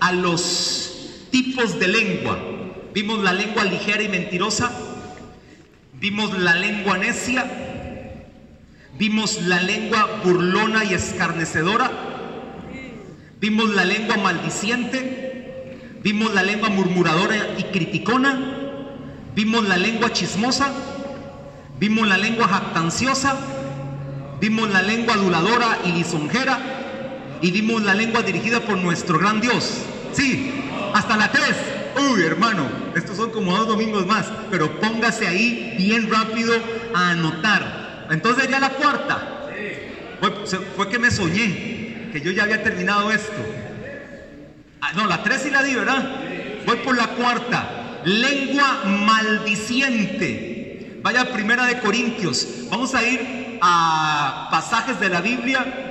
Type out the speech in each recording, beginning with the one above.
a los tipos de lengua. Vimos la lengua ligera y mentirosa, vimos la lengua necia, vimos la lengua burlona y escarnecedora, vimos la lengua maldiciente, vimos la lengua murmuradora y criticona, vimos la lengua chismosa, vimos la lengua jactanciosa, vimos la lengua aduladora y lisonjera, y vimos la lengua dirigida por nuestro gran Dios. Sí, hasta la tres. Uy, hermano, estos son como dos domingos más, pero póngase ahí bien rápido a anotar. Entonces ya la cuarta. Fue, fue que me soñé, que yo ya había terminado esto. Ah, no, la tres y la di, ¿verdad? Voy por la cuarta. Lengua maldiciente. Vaya primera de Corintios. Vamos a ir a pasajes de la Biblia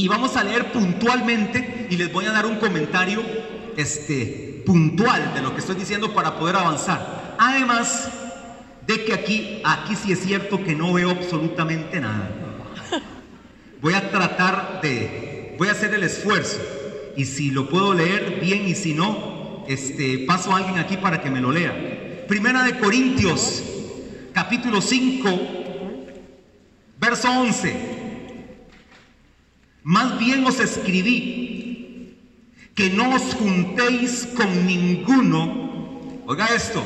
y vamos a leer puntualmente y les voy a dar un comentario este, puntual de lo que estoy diciendo para poder avanzar. Además de que aquí, aquí sí es cierto que no veo absolutamente nada. Voy a tratar de, voy a hacer el esfuerzo y si lo puedo leer bien y si no, este, paso a alguien aquí para que me lo lea. Primera de Corintios, capítulo 5, verso 11. Más bien os escribí que no os juntéis con ninguno, oiga esto,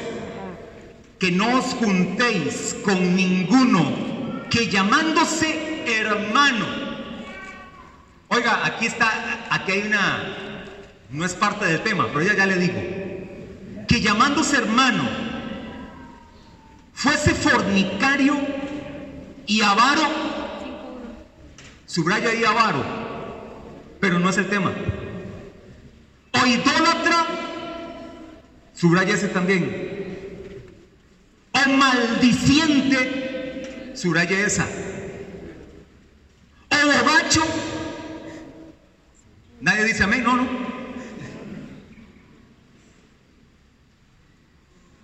que no os juntéis con ninguno que llamándose hermano, oiga, aquí está, aquí hay una, no es parte del tema, pero ya, ya le digo, que llamándose hermano fuese fornicario y avaro Subraya ahí avaro, pero no es el tema. O idólatra, subraya ese también. O maldiciente, subraya esa. O borracho, nadie dice amén, no, no.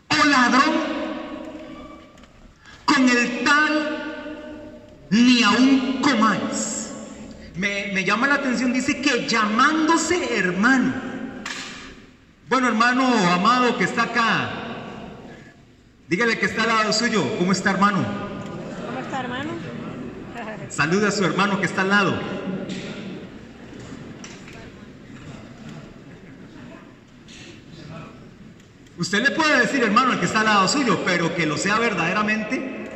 O ladrón, con el tal ni aún comáis. Me, llama la atención, dice que llamándose hermano. Bueno, hermano amado que está acá, dígale que está al lado suyo. ¿Cómo está, hermano? ¿Cómo está, hermano? Saluda a su hermano que está al lado. Usted le puede decir, hermano, el que está al lado suyo, pero que lo sea verdaderamente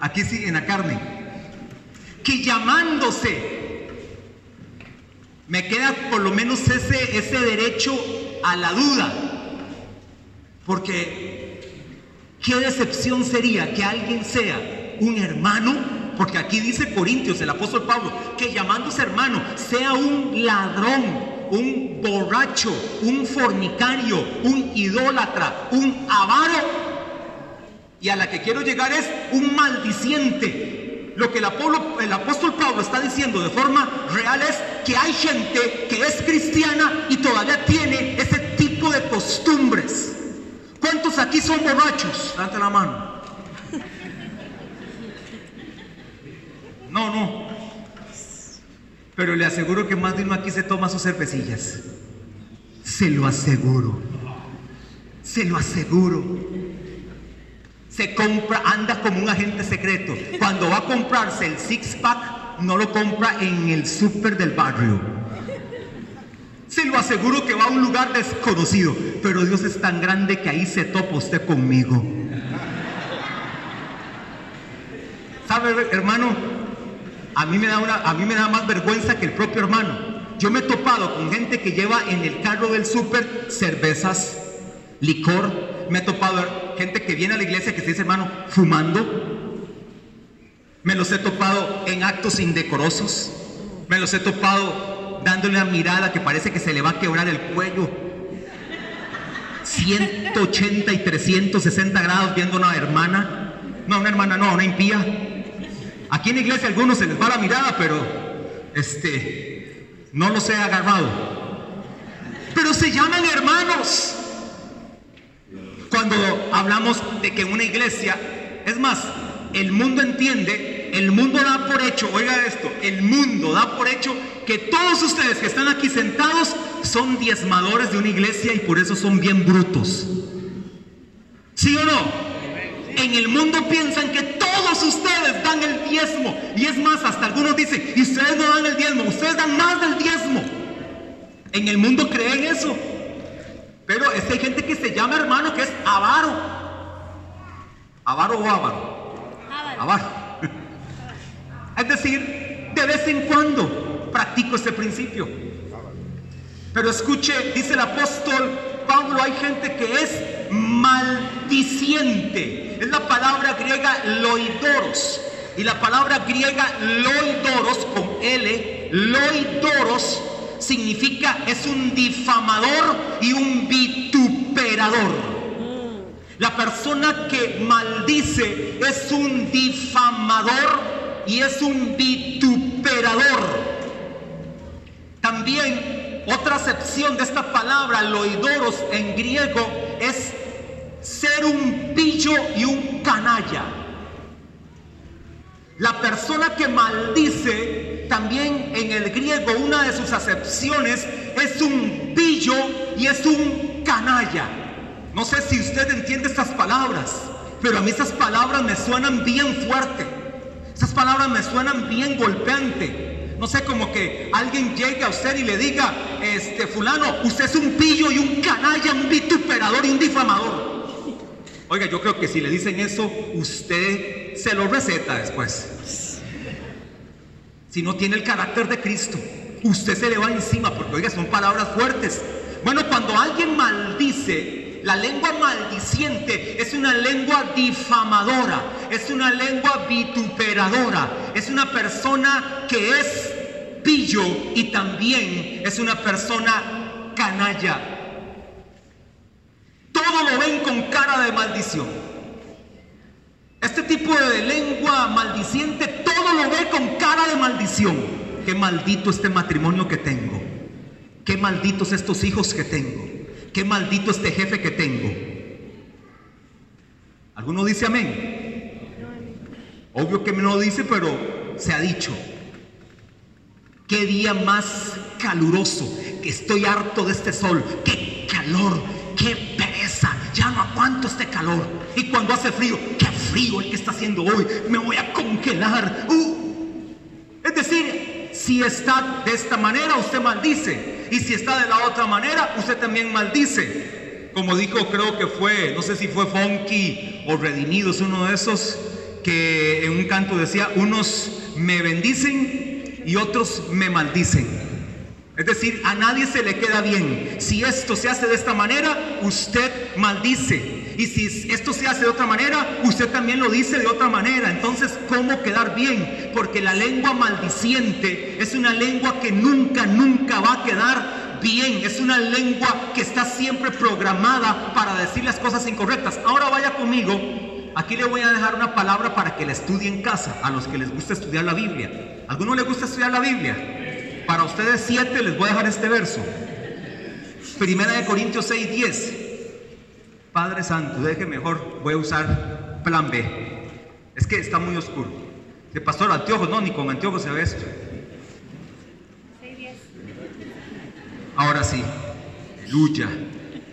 aquí sí, en la carne, que llamándose, me queda por lo menos ese, ese derecho a la duda, porque qué decepción sería que alguien sea un hermano, porque aquí dice Corintios, el apóstol Pablo, que llamándose hermano sea un ladrón, un borracho, un fornicario, un idólatra, un avaro. Y a la que quiero llegar es un maldiciente. Lo que el, apóstol Pablo está diciendo de forma real es que hay gente que es cristiana y todavía tiene ese tipo de costumbres. ¿Cuántos aquí son borrachos? Date la mano. No, no. Pero le aseguro que más de uno aquí se toma sus cervecillas. Se lo aseguro. Se lo aseguro se compra, anda como un agente secreto. Cuando va a comprarse el six pack, no lo compra en el súper del barrio. Se lo aseguro que va a un lugar desconocido, pero Dios es tan grande que ahí se topa usted conmigo. ¿Sabe, hermano? A mí me da a mí me da más vergüenza que el propio hermano. Yo me he topado con gente que lleva en el carro del súper cervezas, licor, me he topado gente que viene a la iglesia que se dice, hermano, fumando. Me los he topado en actos indecorosos. Me los he topado dándole una mirada que parece que se le va a quebrar el cuello. 180 y 360 grados viendo a una hermana. No, una hermana, no, una impía. Aquí en la iglesia a algunos se les va la mirada, pero este, no los he agarrado. Pero se llaman hermanos cuando hablamos de que una iglesia, es más, el mundo entiende el mundo da por hecho, oiga esto, el mundo da por hecho que todos ustedes que están aquí sentados son diezmadores de una iglesia y por eso son bien brutos. ¿Sí o no? En el mundo piensan que todos ustedes dan el diezmo. Y es más, hasta algunos dicen, y ustedes no dan el diezmo, ustedes dan más del diezmo. En el mundo creen eso. Pero es que hay gente que se llama hermano que es avaro. ¿Avaro o avaro? Avaro. Es decir, de vez en cuando practico este principio. Pero escuche, dice el apóstol Pablo, hay gente que es maldiciente. Es la palabra griega loidoros. Y la palabra griega loidoros con L, loidoros significa es un difamador y un vituperador. La persona que maldice es un difamador y es un vituperador. También otra acepción de esta palabra, loidoros en griego, es ser un pillo y un canalla. La persona que maldice, también en el griego, una de sus acepciones es un pillo y es un canalla. No sé si usted entiende estas palabras, pero a mí estas palabras me suenan bien fuerte. Esas palabras me suenan bien golpeante. No sé, como que alguien llegue a usted y le diga, este fulano, usted es un pillo y un canalla, un vituperador y un difamador. Oiga, yo creo que si le dicen eso, usted se lo receta después. Si no tiene el carácter de Cristo, usted se le va encima, porque oiga, son palabras fuertes. Bueno, cuando alguien maldice, la lengua maldiciente es una lengua difamadora, es una lengua vituperadora, es una persona que es pillo y también es una persona canalla todo lo ven con cara de maldición. Este tipo de lengua maldiciente, todo lo ve con cara de maldición. Qué maldito este matrimonio que tengo. Qué malditos estos hijos que tengo. Qué maldito este jefe que tengo. ¿Alguno dice amén? Obvio que lo dice, pero se ha dicho. Qué día más caluroso, que estoy harto de este sol. Qué calor, qué este calor. Y cuando hace frío, qué frío el que está haciendo hoy, me voy a congelar. Uh. Es decir, si está de esta manera, usted maldice. Y si está de la otra manera, usted también maldice. Como dijo, creo que fue, no sé si fue Funky o Redimidos, uno de esos, que en un canto decía, unos me bendicen y otros me maldicen. Es decir, a nadie se le queda bien. Si esto se hace de esta manera, usted maldice. Y si esto se hace de otra manera, usted también lo dice de otra manera. Entonces, ¿cómo quedar bien? Porque la lengua maldiciente es una lengua que nunca, nunca va a quedar bien. Es una lengua que está siempre programada para decir las cosas incorrectas. Ahora vaya conmigo. Aquí le voy a dejar una palabra para que la estudie en casa, a los que les gusta estudiar la Biblia. ¿Alguno le gusta estudiar la Biblia? Para ustedes siete les voy a dejar este verso. Primera de Corintios 6, 10. Padre Santo, deje mejor, voy a usar plan B. Es que está muy oscuro. De pastor, anteojos, no, ni con anteojos se ve esto. Ahora sí, lucha.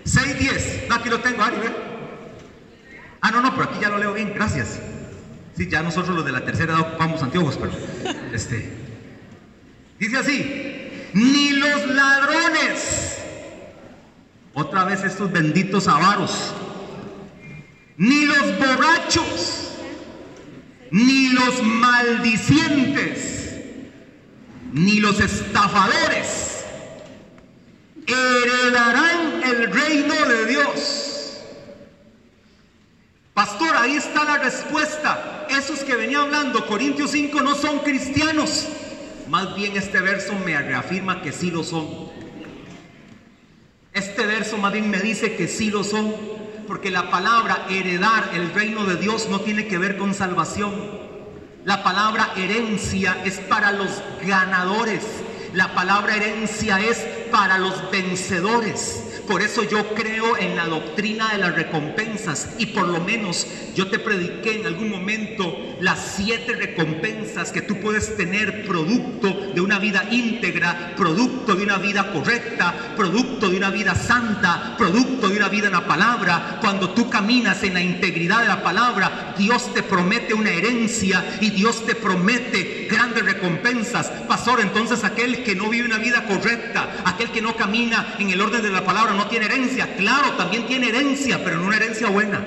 6.10, no, aquí lo tengo, Ari, Ah, no, no, pero aquí ya lo leo bien, gracias. Sí, ya nosotros los de la tercera edad ocupamos anteojos, pero este. Dice así, ni los ladrones, otra vez estos benditos avaros, ni los borrachos, ni los maldicientes, ni los estafadores heredarán el reino de Dios. Pastor, ahí está la respuesta. Esos que venía hablando, Corintios 5, no son cristianos. Más bien este verso me reafirma que sí lo son. Este verso más me dice que sí lo son, porque la palabra heredar el reino de Dios no tiene que ver con salvación. La palabra herencia es para los ganadores. La palabra herencia es para los vencedores. Por eso yo creo en la doctrina de las recompensas y por lo menos yo te prediqué en algún momento las siete recompensas que tú puedes tener producto de una vida íntegra, producto de una vida correcta, producto de una vida santa, producto de una vida en la palabra. Cuando tú caminas en la integridad de la palabra, Dios te promete una herencia y Dios te promete grandes recompensas. Pastor, entonces aquel que no vive una vida correcta, aquel que no camina en el orden de la palabra, no tiene herencia. Claro, también tiene herencia, pero no una herencia buena.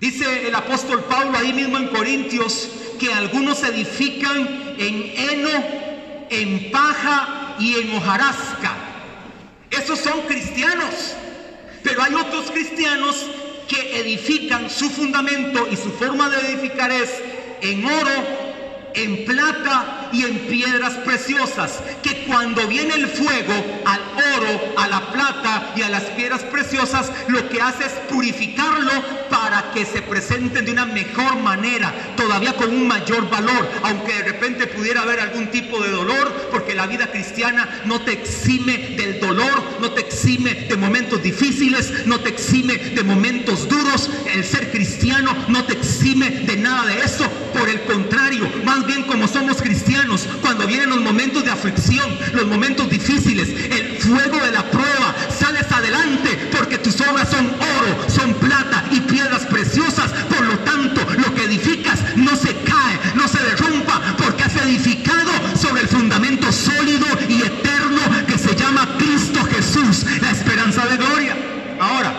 Dice el apóstol Pablo ahí mismo en Corintios que algunos edifican en heno, en paja y en hojarasca. Esos son cristianos. Pero hay otros cristianos que edifican su fundamento y su forma de edificar es en oro, en plata y en piedras preciosas, que cuando viene el fuego al oro, a la plata y a las piedras preciosas, lo que hace es purificarlo para que se presenten de una mejor manera, todavía con un mayor valor, aunque de repente pudiera haber algún tipo de dolor, porque la vida cristiana no te exime del dolor, no te exime de momentos difíciles, no te exime de momentos duros, el ser cristiano no te exime de nada de eso, por el contrario, más bien como somos cristianos, cuando vienen los momentos de aflicción, los momentos difíciles, el fuego de la prueba, sales adelante porque tus obras son oro, son plata y piedras preciosas. Por lo tanto, lo que edificas no se cae, no se derrumpa, porque has edificado sobre el fundamento sólido y eterno que se llama Cristo Jesús, la esperanza de gloria. Ahora,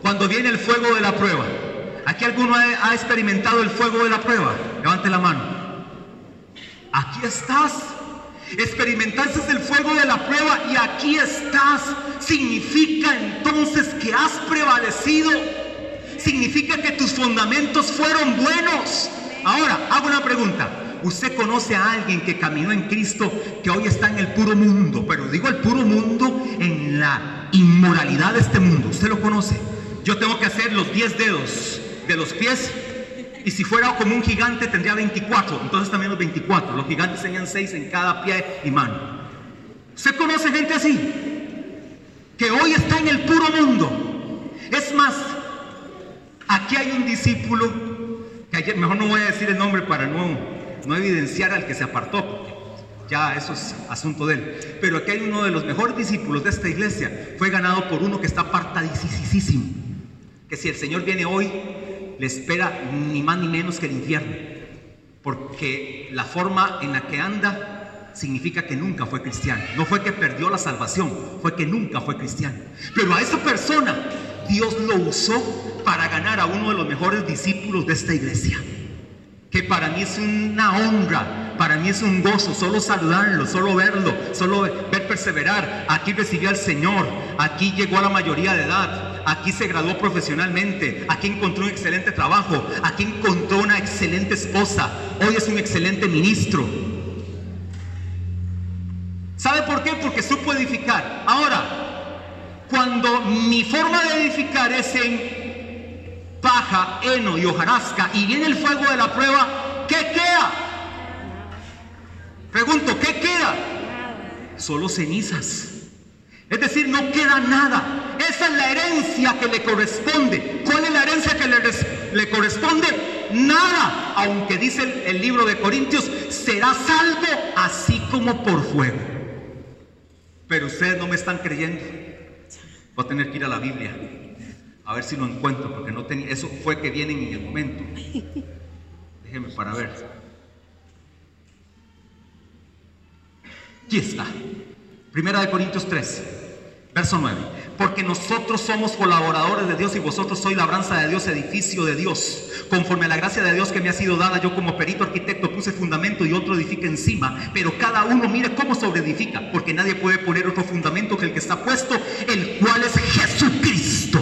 cuando viene el fuego de la prueba, ¿aquí alguno ha experimentado el fuego de la prueba? Levante la mano. Aquí estás. Experimentaste el fuego de la prueba y aquí estás. Significa entonces que has prevalecido. Significa que tus fundamentos fueron buenos. Ahora, hago una pregunta. Usted conoce a alguien que caminó en Cristo que hoy está en el puro mundo, pero digo el puro mundo en la inmoralidad de este mundo. ¿Usted lo conoce? Yo tengo que hacer los 10 dedos de los pies y si fuera como un gigante tendría 24, entonces también los 24. Los gigantes tenían 6 en cada pie y mano. ¿Usted conoce gente así? Que hoy está en el puro mundo. Es más, aquí hay un discípulo, que ayer, mejor no voy a decir el nombre para no, no evidenciar al que se apartó, porque ya eso es asunto de él. Pero aquí hay uno de los mejores discípulos de esta iglesia, fue ganado por uno que está apartadísimo. Que si el Señor viene hoy, le espera ni más ni menos que el infierno, porque la forma en la que anda significa que nunca fue cristiano. No fue que perdió la salvación, fue que nunca fue cristiano. Pero a esa persona Dios lo usó para ganar a uno de los mejores discípulos de esta iglesia. Que para mí es una honra, para mí es un gozo, solo saludarlo, solo verlo, solo ver perseverar. Aquí recibió al Señor, aquí llegó a la mayoría de edad, aquí se graduó profesionalmente, aquí encontró un excelente trabajo, aquí encontró una excelente esposa, hoy es un excelente ministro. ¿Sabe por qué? Porque supo edificar. Ahora, cuando mi forma de edificar es en paja, heno y hojarasca y viene el fuego de la prueba, ¿qué queda? Pregunto, ¿qué queda? Solo cenizas. Es decir, no queda nada. Esa es la herencia que le corresponde. ¿Cuál es la herencia que le, corresponde? Nada. Aunque dice el, libro de Corintios, será salvo así como por fuego. Pero ustedes no me están creyendo. Voy a tener que ir a la Biblia. A ver si lo encuentro, porque no tenía. Eso fue que vienen en el momento. Déjenme para ver. Aquí está. Primera de Corintios 3, verso 9. Porque nosotros somos colaboradores de Dios y vosotros sois labranza de Dios, edificio de Dios. Conforme a la gracia de Dios que me ha sido dada, yo como perito arquitecto puse fundamento y otro edifica encima. Pero cada uno mire cómo sobreedifica, porque nadie puede poner otro fundamento que el que está puesto, el cual es Jesucristo.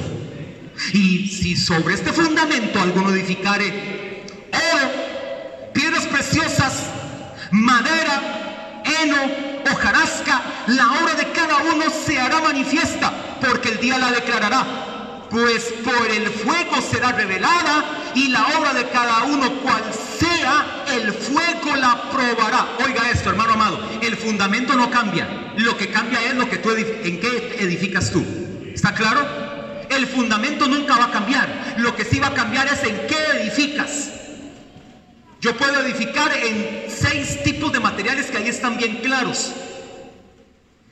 Y si sobre este fundamento alguno edificare oro, piedras preciosas, madera, heno, la obra de cada uno se hará manifiesta, porque el día la declarará. Pues por el fuego será revelada y la obra de cada uno cual sea, el fuego la probará. Oiga esto, hermano amado, el fundamento no cambia. Lo que cambia es lo que tú en qué edificas tú. ¿Está claro? El fundamento nunca va a cambiar. Lo que sí va a cambiar es en qué edificas. Yo puedo edificar en seis tipos de materiales que ahí están bien claros.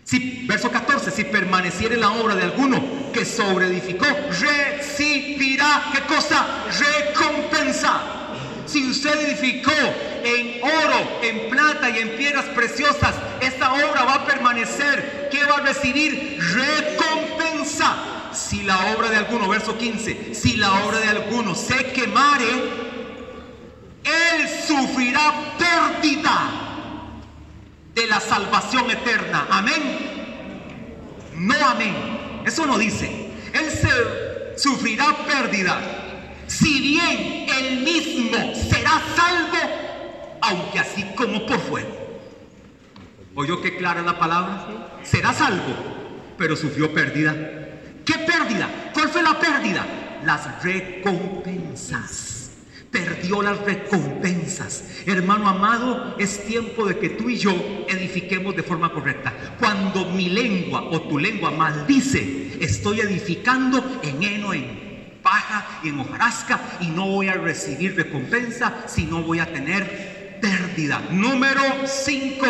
Si, verso 14, si permaneciere la obra de alguno que sobreedificó, recibirá, ¿qué cosa? Recompensa. Si usted edificó en oro, en plata y en piedras preciosas, esta obra va a permanecer. ¿Qué va a recibir? Recompensa. Si la obra de alguno, verso 15, si la obra de alguno se quemare, él sufrirá pérdida de la salvación eterna. Amén. No amén. Eso no dice. Él se sufrirá pérdida. Si bien él mismo será salvo, aunque así como por fuego. ¿Oyó qué clara la palabra? Será salvo, pero sufrió pérdida. ¿Qué pérdida? ¿Cuál fue la pérdida? Las recompensas perdió las recompensas. Hermano amado, es tiempo de que tú y yo edifiquemos de forma correcta. Cuando mi lengua o tu lengua maldice, estoy edificando en heno, en paja y en hojarasca y no voy a recibir recompensa, sino voy a tener pérdida. Número 5.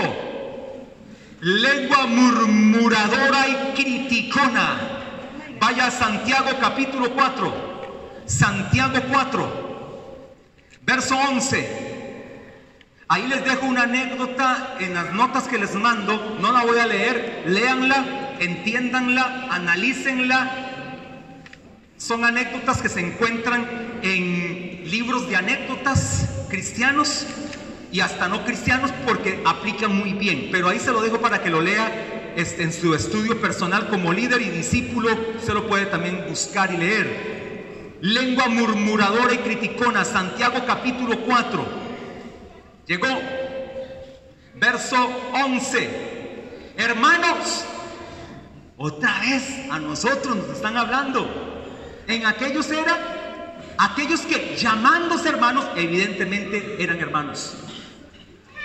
Lengua murmuradora y criticona. Vaya a Santiago capítulo 4. Santiago 4 Verso 11. Ahí les dejo una anécdota en las notas que les mando. No la voy a leer. Léanla, entiéndanla, analícenla. Son anécdotas que se encuentran en libros de anécdotas cristianos y hasta no cristianos porque aplican muy bien. Pero ahí se lo dejo para que lo lea este, en su estudio personal como líder y discípulo. Se lo puede también buscar y leer lengua murmuradora y criticona, Santiago capítulo 4. Llegó, verso 11. Hermanos, otra vez a nosotros nos están hablando. En aquellos era aquellos que llamándose hermanos, evidentemente eran hermanos.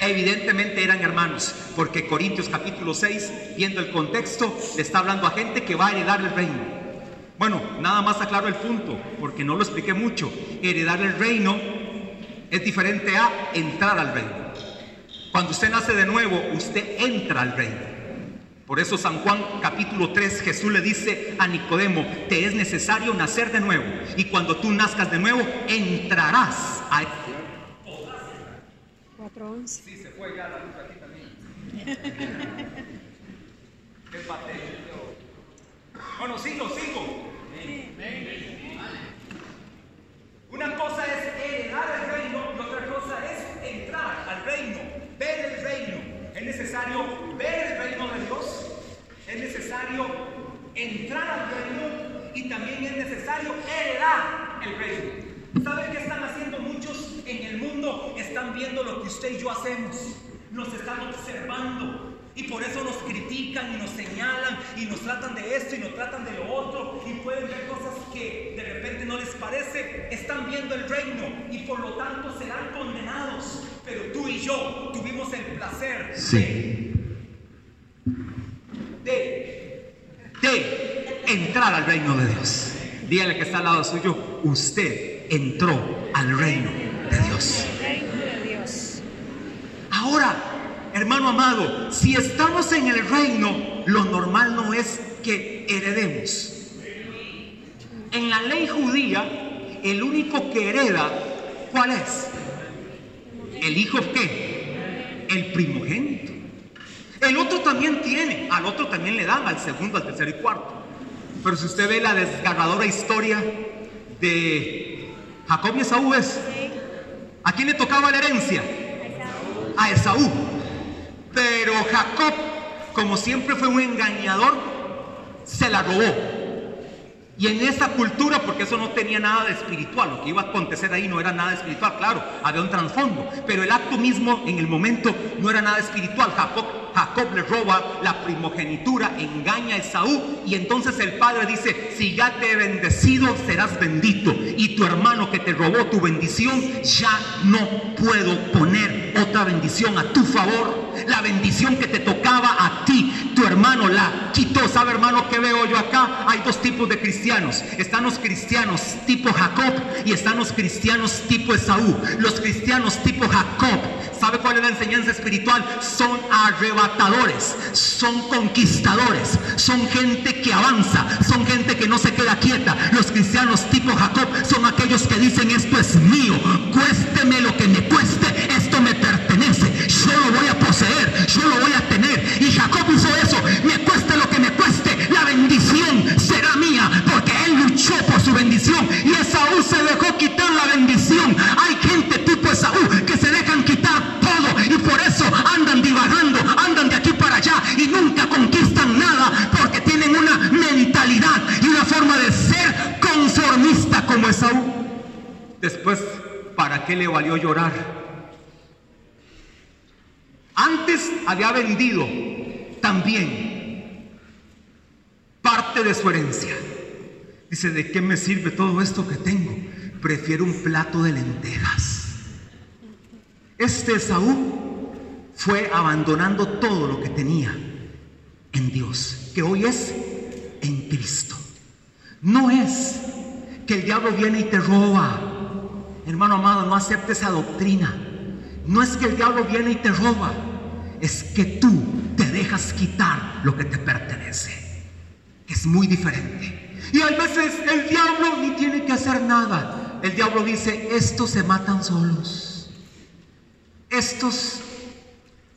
Evidentemente eran hermanos, porque Corintios capítulo 6, viendo el contexto, le está hablando a gente que va a heredar el reino. Bueno, nada más aclaro el punto, porque no lo expliqué mucho. Heredar el reino es diferente a entrar al reino. Cuando usted nace de nuevo, usted entra al reino. Por eso San Juan capítulo 3 Jesús le dice a Nicodemo, te es necesario nacer de nuevo. Y cuando tú nazcas de nuevo, entrarás a... 4.11. Sí, se fue ya la luz aquí también. Qué Bueno, sigo, sigo. Una cosa es heredar el reino y otra cosa es entrar al reino, ver el reino. Es necesario ver el reino de Dios, es necesario entrar al reino y también es necesario heredar el reino. ¿Saben qué están haciendo muchos en el mundo? Están viendo lo que usted y yo hacemos. Nos están observando. Y por eso nos critican y nos señalan y nos tratan de esto y nos tratan de lo otro y pueden ver cosas que de repente no les parece. Están viendo el reino y por lo tanto serán condenados. Pero tú y yo tuvimos el placer de, de entrar al reino de Dios. Dígale que está al lado suyo, usted entró al reino de Dios. Ahora, Hermano amado, si estamos en el reino, lo normal no es que heredemos. En la ley judía, el único que hereda, ¿cuál es? El hijo qué? El primogénito. El otro también tiene, al otro también le dan, al segundo, al tercero y cuarto. Pero si usted ve la desgarradora historia de Jacob y Esaú es, ¿a quién le tocaba la herencia? A Esaú. Jacob, como siempre fue un engañador, se la robó. Y en esa cultura, porque eso no tenía nada de espiritual, lo que iba a acontecer ahí no era nada espiritual, claro, había un trasfondo, pero el acto mismo en el momento no era nada espiritual. Jacob, Jacob le roba la primogenitura, engaña a Esaú y entonces el padre dice, si ya te he bendecido, serás bendito. Y tu hermano que te robó tu bendición, ya no puedo poner otra bendición a tu favor. La bendición que te tocaba a ti, tu hermano la quitó. ¿Sabe hermano que veo yo acá? Hay dos tipos de cristianos. Están los cristianos tipo Jacob y están los cristianos tipo Esaú. Los cristianos tipo Jacob, ¿sabe cuál es la enseñanza espiritual? Son son conquistadores, son gente que avanza, son gente que no se queda quieta. Los cristianos tipo Jacob son aquellos que dicen esto es mío, cuésteme lo que me le valió llorar? Antes había vendido también parte de su herencia. Dice, ¿de qué me sirve todo esto que tengo? Prefiero un plato de lentejas. Este Esaú fue abandonando todo lo que tenía en Dios, que hoy es en Cristo. No es que el diablo viene y te roba. Hermano amado, no acepte esa doctrina. No es que el diablo viene y te roba, es que tú te dejas quitar lo que te pertenece. Es muy diferente. Y a veces el diablo ni tiene que hacer nada. El diablo dice, estos se matan solos. Estos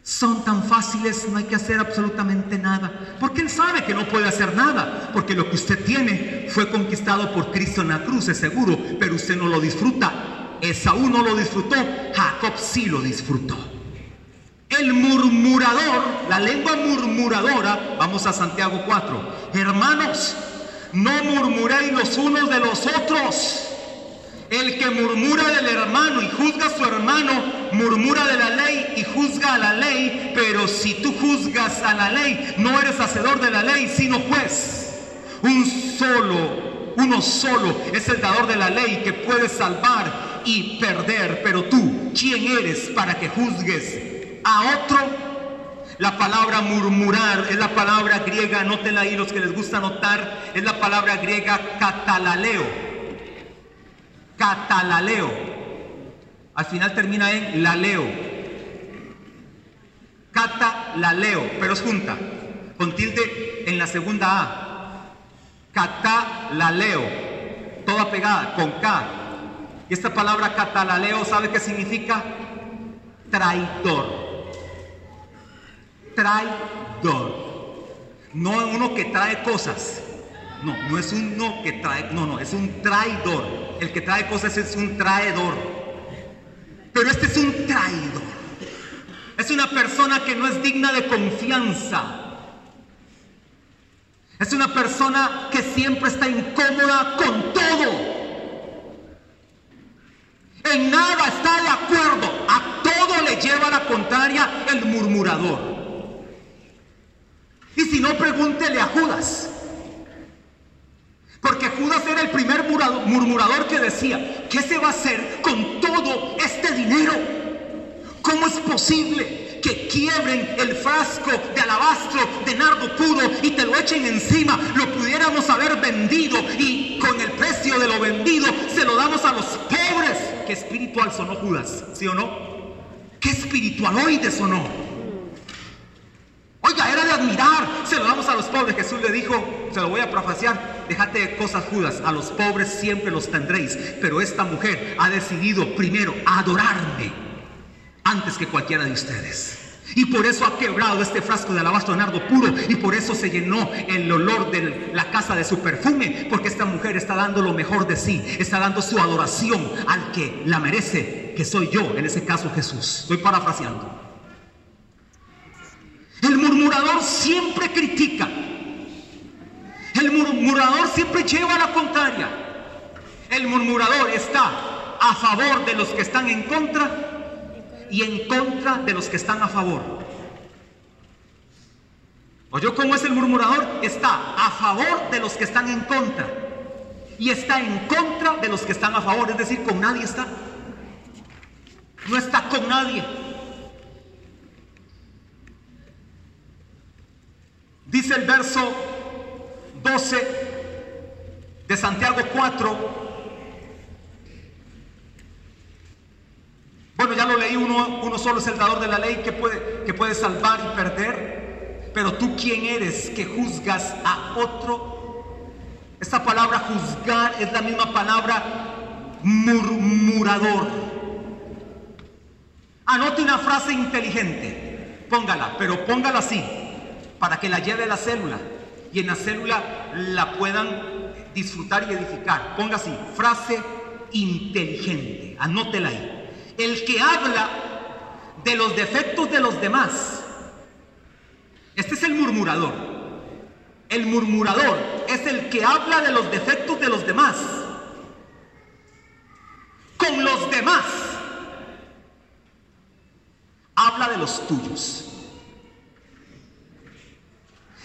son tan fáciles, no hay que hacer absolutamente nada. Porque Él sabe que no puede hacer nada. Porque lo que usted tiene fue conquistado por Cristo en la cruz, es seguro. Pero usted no lo disfruta. Esaú no lo disfrutó, Jacob sí lo disfrutó. El murmurador, la lengua murmuradora, vamos a Santiago 4. Hermanos, no murmuréis los unos de los otros. El que murmura del hermano y juzga a su hermano, murmura de la ley y juzga a la ley, pero si tú juzgas a la ley, no eres hacedor de la ley, sino juez. Un solo, uno solo es el dador de la ley que puede salvar y perder, pero tú, ¿quién eres para que juzgues a otro? La palabra murmurar es la palabra griega, anótenla ahí los que les gusta anotar, es la palabra griega catalaleo. Catalaleo. Al final termina en laleo. Catalaleo, pero es junta, con tilde en la segunda A. Catalaleo, toda pegada, con K. Y esta palabra catalaleo, ¿sabe qué significa? Traidor. Traidor. No uno que trae cosas. No, no es uno que trae, no, no, es un traidor. El que trae cosas es un traidor. Pero este es un traidor. Es una persona que no es digna de confianza. Es una persona que siempre está incómoda con todo. En nada está de acuerdo. A todo le lleva la contraria el murmurador. Y si no, pregúntele a Judas. Porque Judas era el primer murmurador que decía, ¿qué se va a hacer con todo este dinero? ¿Cómo es posible que quiebren el frasco de alabastro de nardo puro y te lo echen encima? Lo pudiéramos haber vendido y con el precio de lo vendido se lo damos a los pobres. ¿Qué espiritual sonó Judas? ¿Sí o no? ¿Qué espiritual hoy sonó? Oiga, era de admirar. Se lo damos a los pobres. Jesús le dijo, se lo voy a profaciar, déjate de cosas Judas. A los pobres siempre los tendréis. Pero esta mujer ha decidido primero adorarme antes que cualquiera de ustedes. Y por eso ha quebrado este frasco de alabastro nardo puro. Y por eso se llenó el olor de la casa de su perfume. Porque esta mujer está dando lo mejor de sí. Está dando su adoración al que la merece, que soy yo, en ese caso Jesús. Estoy parafraseando. El murmurador siempre critica. El murmurador siempre lleva a la contraria. El murmurador está a favor de los que están en contra y en contra de los que están a favor. ¿Oyó cómo es el murmurador? Está a favor de los que están en contra y está en contra de los que están a favor, es decir, con nadie está. No está con nadie. Dice el verso 12 de Santiago 4. Bueno, ya lo leí, uno, uno solo es el dador de la ley que puede, que puede salvar y perder. Pero tú quién eres que juzgas a otro. Esta palabra juzgar es la misma palabra murmurador. Anote una frase inteligente, póngala, pero póngala así para que la lleve a la célula y en la célula la puedan disfrutar y edificar. Ponga así, frase inteligente, anótela ahí. El que habla de los defectos de los demás, este es el murmurador. El murmurador es el que habla de los defectos de los demás. Con los demás. Habla de los tuyos.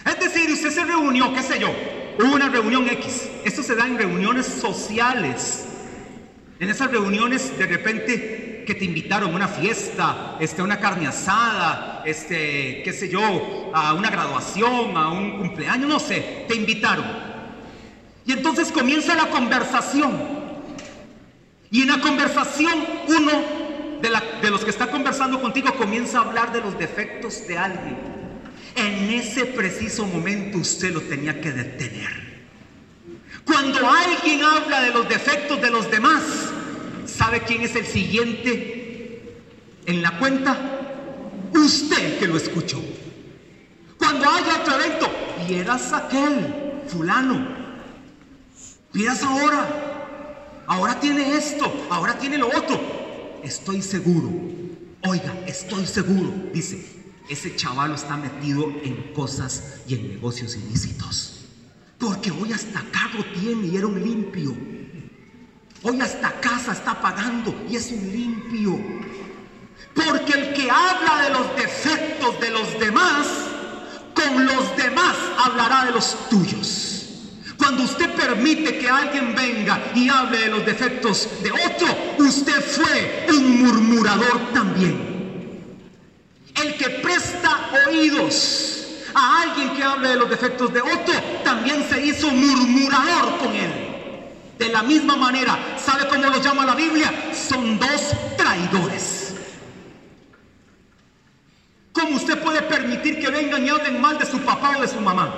Es decir, usted se reunió, qué sé yo, hubo una reunión X. Esto se da en reuniones sociales. En esas reuniones de repente que te invitaron a una fiesta, este, a una carne asada, este, qué sé yo, a una graduación, a un cumpleaños, no sé, te invitaron. Y entonces comienza la conversación. Y en la conversación uno de, de los que está conversando contigo comienza a hablar de los defectos de alguien. En ese preciso momento usted lo tenía que detener. Cuando alguien habla de los defectos de los demás, ¿sabe quién es el siguiente en la cuenta? Usted que lo escuchó. Cuando haya otro evento, vieras aquel, fulano, vieras ahora, ahora tiene esto, ahora tiene lo otro. Estoy seguro, oiga, estoy seguro, dice, ese chaval está metido en cosas y en negocios ilícitos. Porque hoy hasta carro tiene y era un limpio. Hoy hasta casa está pagando y es un limpio. Porque el que habla de los defectos de los demás, con los demás hablará de los tuyos. Cuando usted permite que alguien venga y hable de los defectos de otro, usted fue un murmurador también. El que presta oídos a alguien que hable de los defectos de otro, también se hizo murmurador con él. De la misma manera, ¿sabe cómo lo llama la Biblia? Son dos traidores. ¿Cómo usted puede permitir que vengan y hablen mal de su papá o de su mamá?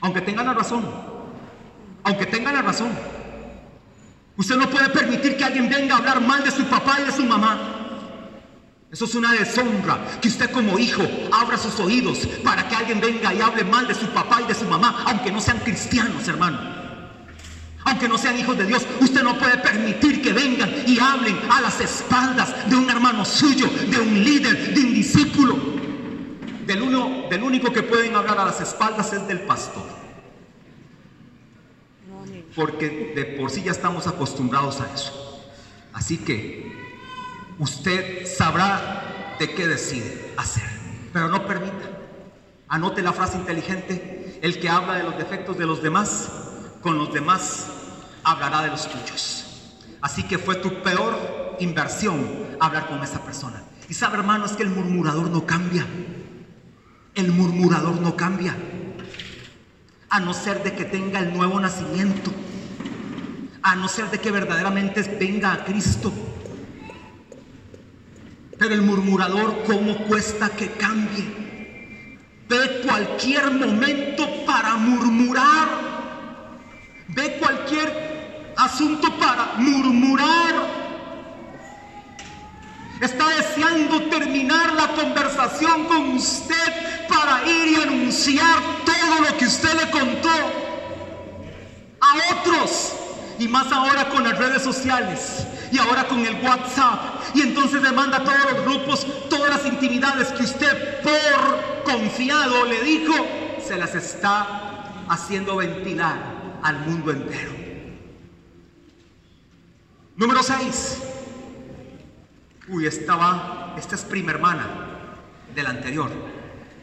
Aunque tengan la razón. Aunque tengan la razón. Usted no puede permitir que alguien venga a hablar mal de su papá y de su mamá. Eso es una deshonra que usted como hijo abra sus oídos para que alguien venga y hable mal de su papá y de su mamá, aunque no sean cristianos, hermano. Aunque no sean hijos de Dios, usted no puede permitir que vengan y hablen a las espaldas de un hermano suyo, de un líder, de un discípulo. Del, uno, del único que pueden hablar a las espaldas es del pastor. Porque de por sí ya estamos acostumbrados a eso. Así que usted sabrá de qué decide hacer. Pero no permita. Anote la frase inteligente. El que habla de los defectos de los demás, con los demás hablará de los tuyos. Así que fue tu peor inversión hablar con esa persona. Y sabe, hermano, es que el murmurador no cambia. El murmurador no cambia. A no ser de que tenga el nuevo nacimiento. A no ser de que verdaderamente venga a Cristo pero el murmurador, ¿cómo cuesta que cambie? Ve cualquier momento para murmurar. Ve cualquier asunto para murmurar. Está deseando terminar la conversación con usted para ir todo lo que usted le contó a otros. Y más ahora con las redes sociales y ahora con el WhatsApp y entonces le manda a todos los grupos todas las intimidades que usted por confiado le dijo, se las está haciendo ventilar al mundo entero. Número 6. Uy, esta esta es prima hermana de la anterior.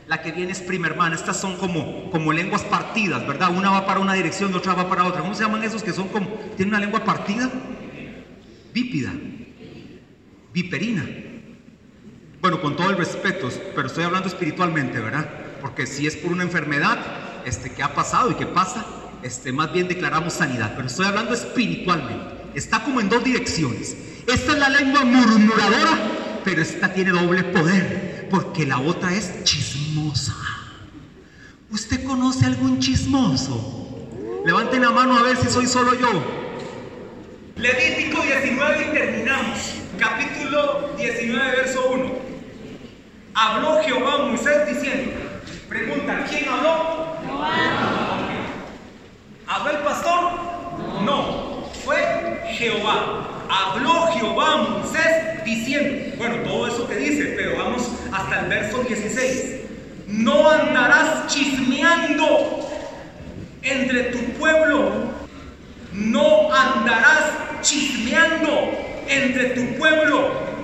La que viene es prima hermana. Estas son como, como lenguas partidas, ¿verdad? Una va para una dirección otra va para otra. ¿Cómo se llaman esos que son como, tienen una lengua partida? Bípida. Viperina. Bueno, con todo el respeto, pero estoy hablando espiritualmente, ¿verdad? Porque si es por una enfermedad este, que ha pasado y que pasa, este, más bien declaramos sanidad. Pero estoy hablando espiritualmente. Está como en dos direcciones. Esta es la lengua murmuradora, pero esta tiene doble poder, porque la otra es chismosa. ¿Usted conoce algún chismoso? Levanten la mano a ver si soy solo yo. Levítico 19 y terminamos. Capítulo 19, verso 1. Habló Jehová a Moisés diciendo, pregunta, ¿quién habló? ¿Habló el pastor? No, fue Jehová. Habló Jehová a Moisés diciendo, bueno, todo eso que dice, pero vamos hasta el verso 16. No andarás chismeando entre tu pueblo, no andarás chismeando entre tu pueblo